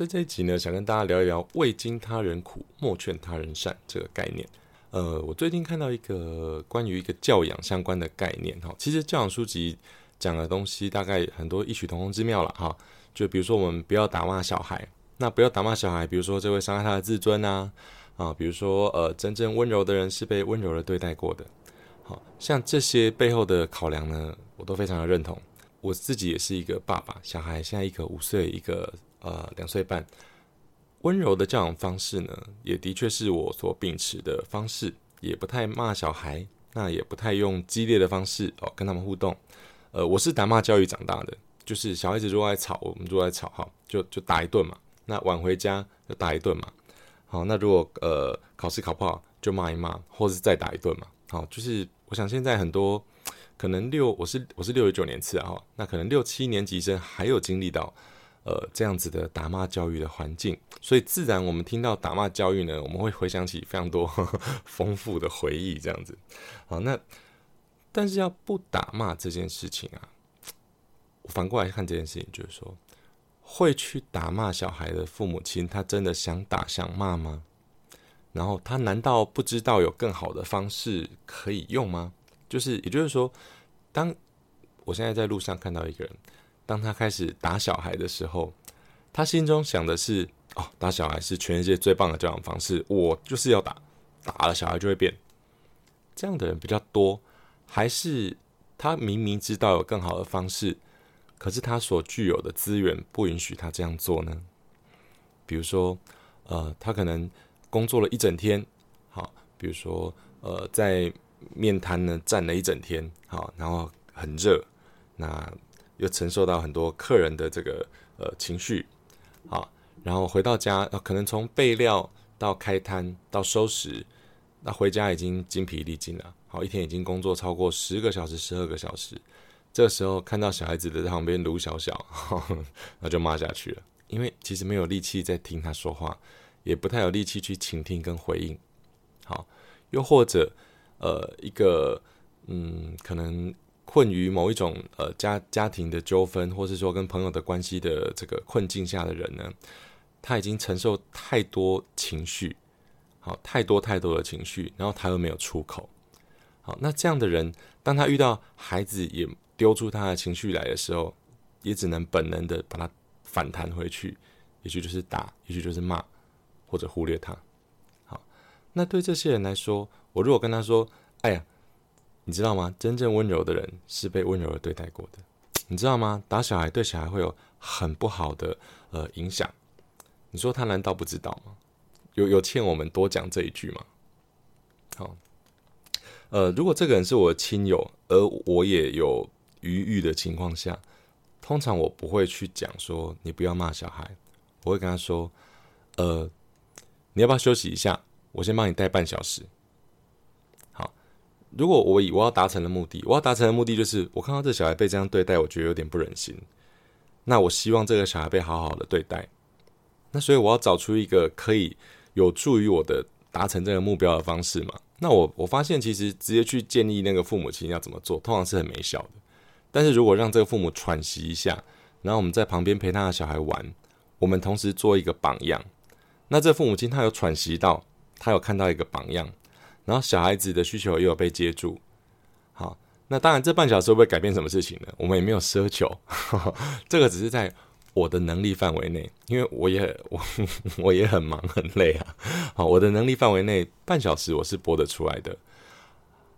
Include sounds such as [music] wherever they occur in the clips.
在这一集呢，想跟大家聊一聊“未经他人苦，莫劝他人善”这个概念。呃，我最近看到一个关于一个教养相关的概念哈，其实教养书籍讲的东西大概很多异曲同工之妙了哈。就比如说，我们不要打骂小孩，那不要打骂小孩，比如说这会伤害他的自尊啊啊，比如说呃，真正温柔的人是被温柔的对待过的。好像这些背后的考量呢，我都非常的认同。我自己也是一个爸爸，小孩现在一个五岁，一个呃两岁半。温柔的教养方式呢，也的确是我所秉持的方式，也不太骂小孩，那也不太用激烈的方式哦跟他们互动。呃，我是打骂教育长大的，就是小孩子如果爱吵，我们就爱吵哈，就就打一顿嘛。那晚回家就打一顿嘛。好，那如果呃考试考不好，就骂一骂，或是再打一顿嘛。好，就是我想现在很多。可能六，我是我是六十九年次啊，那可能六七年级生还有经历到，呃，这样子的打骂教育的环境，所以自然我们听到打骂教育呢，我们会回想起非常多 [laughs] 丰富的回忆，这样子。好，那但是要不打骂这件事情啊，反过来看这件事情，就是说，会去打骂小孩的父母亲，他真的想打想骂吗？然后他难道不知道有更好的方式可以用吗？就是，也就是说，当我现在在路上看到一个人，当他开始打小孩的时候，他心中想的是：哦，打小孩是全世界最棒的教养方式，我就是要打，打了小孩就会变。这样的人比较多，还是他明明知道有更好的方式，可是他所具有的资源不允许他这样做呢？比如说，呃，他可能工作了一整天，好，比如说，呃，在面摊呢站了一整天，好，然后很热，那又承受到很多客人的这个呃情绪，好，然后回到家，可能从备料到开摊到收拾，那回家已经精疲力尽了，好，一天已经工作超过十个小时、十二个小时，这个时候看到小孩子的在旁边撸小小，[laughs] 那就骂下去了，因为其实没有力气在听他说话，也不太有力气去倾听跟回应，好，又或者。呃，一个嗯，可能困于某一种呃家家庭的纠纷，或是说跟朋友的关系的这个困境下的人呢，他已经承受太多情绪，好，太多太多的情绪，然后他又没有出口，好，那这样的人，当他遇到孩子也丢出他的情绪来的时候，也只能本能的把他反弹回去，也许就是打，也许就是骂，或者忽略他。好，那对这些人来说。我如果跟他说：“哎呀，你知道吗？真正温柔的人是被温柔的对待过的，你知道吗？打小孩对小孩会有很不好的呃影响。你说他难道不知道吗？有有欠我们多讲这一句吗？好，呃，如果这个人是我的亲友，而我也有余裕的情况下，通常我不会去讲说你不要骂小孩，我会跟他说：呃，你要不要休息一下？我先帮你带半小时。”如果我以我要达成的目的，我要达成的目的就是我看到这小孩被这样对待，我觉得有点不忍心。那我希望这个小孩被好好的对待。那所以我要找出一个可以有助于我的达成这个目标的方式嘛？那我我发现其实直接去建议那个父母亲要怎么做，通常是很没效的。但是如果让这个父母喘息一下，然后我们在旁边陪他的小孩玩，我们同时做一个榜样，那这父母亲他有喘息到，他有看到一个榜样。然后小孩子的需求又有被接住，好，那当然这半小时会不会改变什么事情呢？我们也没有奢求，[laughs] 这个只是在我的能力范围内，因为我也我 [laughs] 我也很忙很累啊，好，我的能力范围内半小时我是播得出来的，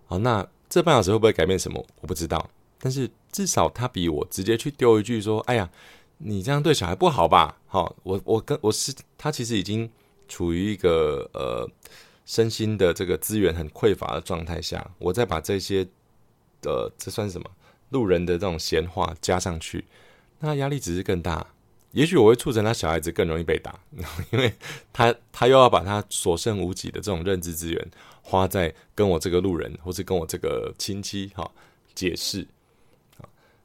好，那这半小时会不会改变什么？我不知道，但是至少他比我直接去丢一句说，哎呀，你这样对小孩不好吧？好，我我跟我是他其实已经处于一个呃。身心的这个资源很匮乏的状态下，我再把这些，呃，这算什么路人的这种闲话加上去，那压力只是更大。也许我会促成他小孩子更容易被打，[laughs] 因为他他又要把他所剩无几的这种认知资源花在跟我这个路人或是跟我这个亲戚哈解释，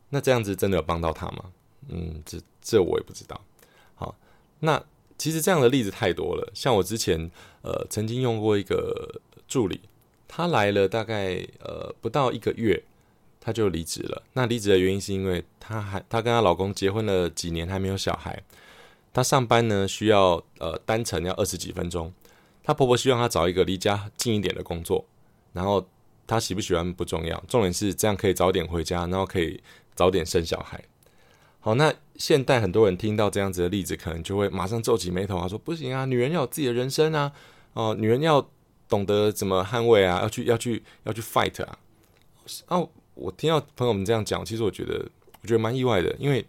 那这样子真的有帮到他吗？嗯，这这我也不知道。好，那。其实这样的例子太多了，像我之前呃曾经用过一个助理，他来了大概呃不到一个月，他就离职了。那离职的原因是因为他还他跟她老公结婚了几年还没有小孩，她上班呢需要呃单程要二十几分钟，她婆婆希望她找一个离家近一点的工作，然后她喜不喜欢不重要，重点是这样可以早点回家，然后可以早点生小孩。好，那现代很多人听到这样子的例子，可能就会马上皱起眉头啊，说不行啊，女人要有自己的人生啊，哦，女人要懂得怎么捍卫啊，要去要去要去 fight 啊。哦，我听到朋友们这样讲，其实我觉得我觉得蛮意外的，因为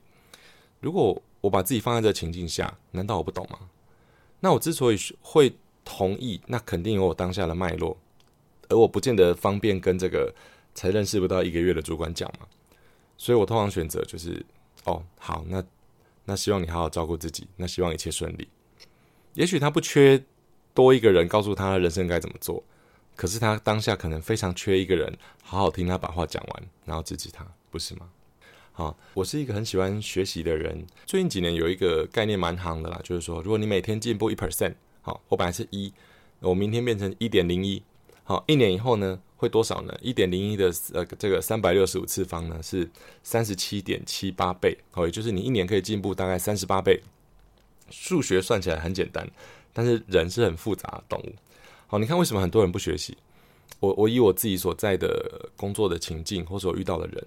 如果我把自己放在这情境下，难道我不懂吗？那我之所以会同意，那肯定有我当下的脉络，而我不见得方便跟这个才认识不到一个月的主管讲嘛，所以我通常选择就是，哦，好，那那希望你好好照顾自己，那希望一切顺利。也许他不缺多一个人告诉他人生该怎么做，可是他当下可能非常缺一个人好好听他把话讲完，然后支持他，不是吗？好，我是一个很喜欢学习的人。最近几年有一个概念蛮行的啦，就是说，如果你每天进步一 percent，好，我本来是一，我明天变成一点零一，好，一年以后呢，会多少呢？一点零一的呃这个三百六十五次方呢是三十七点七八倍，好，也就是你一年可以进步大概三十八倍。数学算起来很简单，但是人是很复杂的动物。好，你看为什么很多人不学习？我我以我自己所在的工作的情境，或者我遇到的人。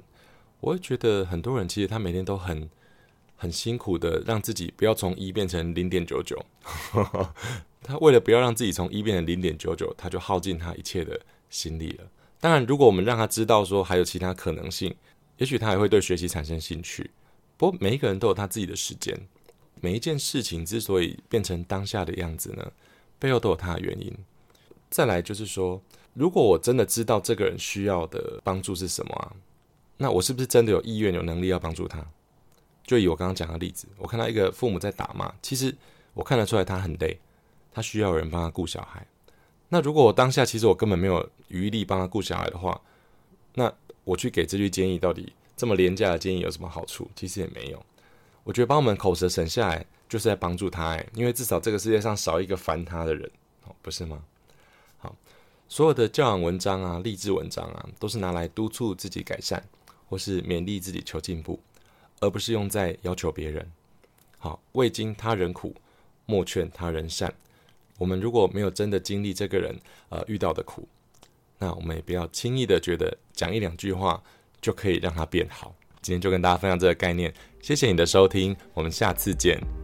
我会觉得很多人其实他每天都很很辛苦的让自己不要从一变成零点九九，[laughs] 他为了不要让自己从一变成零点九九，他就耗尽他一切的心理了。当然，如果我们让他知道说还有其他可能性，也许他也会对学习产生兴趣。不过每一个人都有他自己的时间，每一件事情之所以变成当下的样子呢，背后都有他的原因。再来就是说，如果我真的知道这个人需要的帮助是什么啊？那我是不是真的有意愿、有能力要帮助他？就以我刚刚讲的例子，我看到一个父母在打骂，其实我看得出来他很累，他需要有人帮他顾小孩。那如果我当下其实我根本没有余力帮他顾小孩的话，那我去给这句建议，到底这么廉价的建议有什么好处？其实也没有。我觉得把我们口舌省下来，就是在帮助他，哎，因为至少这个世界上少一个烦他的人，哦，不是吗？好，所有的教养文章啊、励志文章啊，都是拿来督促自己改善。或是勉励自己求进步，而不是用在要求别人。好，未经他人苦，莫劝他人善。我们如果没有真的经历这个人呃遇到的苦，那我们也不要轻易的觉得讲一两句话就可以让他变好。今天就跟大家分享这个概念，谢谢你的收听，我们下次见。